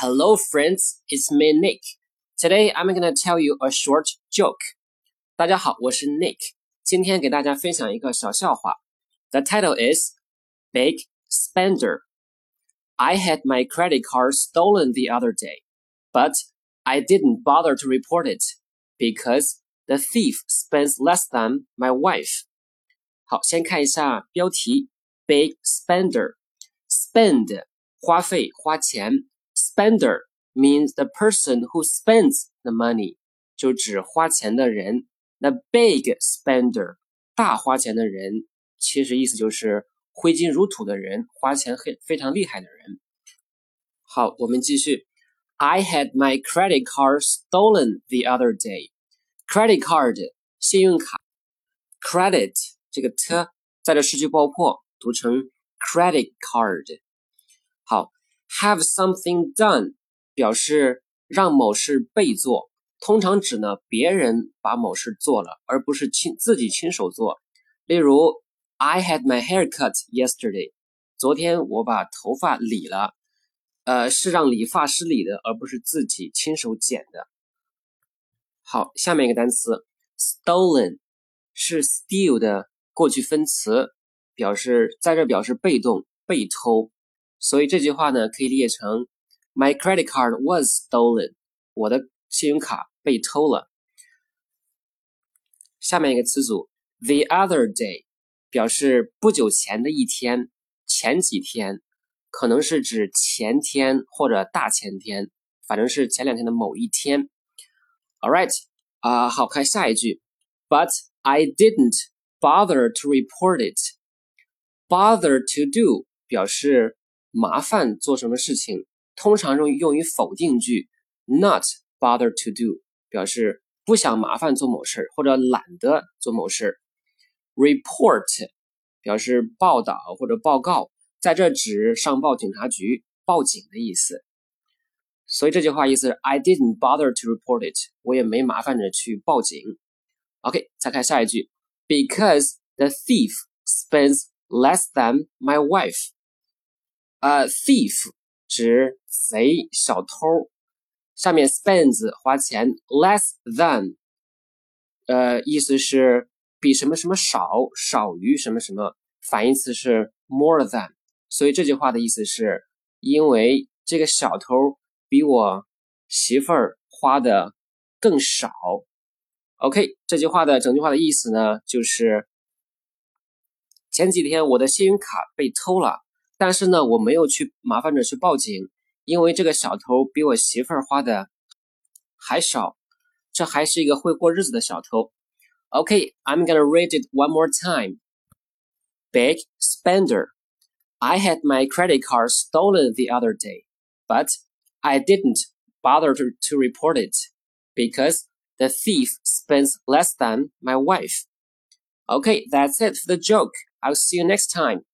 Hello, friends. It's me, Nick. Today, I'm gonna tell you a short joke. 大家好，我是 Nick。今天给大家分享一个小笑话。The title is Big Spender. I had my credit card stolen the other day, but I didn't bother to report it because the thief spends less than my wife. 好，先看一下标题：Big Spender。Spend 花费花钱 ，Spender means the person who spends the money，就指花钱的人。那 Big Spender 大花钱的人，其实意思就是挥金如土的人，花钱很非常厉害的人。好，我们继续。I had my credit card stolen the other day. Credit card 信用卡，credit 这个 t 在这失去爆破，读成 credit card。好 ，have something done 表示让某事被做，通常指呢别人把某事做了，而不是亲自己亲手做。例如，I had my hair cut yesterday。昨天我把头发理了，呃，是让理发师理的，而不是自己亲手剪的。好，下面一个单词，stolen 是 steal 的过去分词，表示在这表示被动，被偷。所以这句话呢，可以理解成 My credit card was stolen。我的信用卡被偷了。下面一个词组 the other day 表示不久前的一天，前几天，可能是指前天或者大前天，反正是前两天的某一天。All right，啊，好看下一句，But I didn't bother to report it。Bother to do 表示麻烦做什么事情，通常用用于否定句，not bother to do 表示不想麻烦做某事或者懒得做某事。report 表示报道或者报告，在这指上报警察局报警的意思。所以这句话意思是 I didn't bother to report it，我也没麻烦着去报警。OK，再看下一句，Because the thief spends less than my wife。呃，thief 指贼、小偷。下面 spends 花钱，less than，呃，意思是比什么什么少，少于什么什么。反义词是 more than。所以这句话的意思是，因为这个小偷比我媳妇儿花的更少。OK，这句话的整句话的意思呢，就是前几天我的信用卡被偷了。但是呢，我没有去麻烦着去报警，因为这个小偷比我媳妇儿花的还少，这还是一个会过日子的小偷。Okay, I'm gonna read it one more time. Big spender. I had my credit card stolen the other day, but I didn't bother to, to report it because the thief spends less than my wife. Okay, that's it for the joke. I'll see you next time.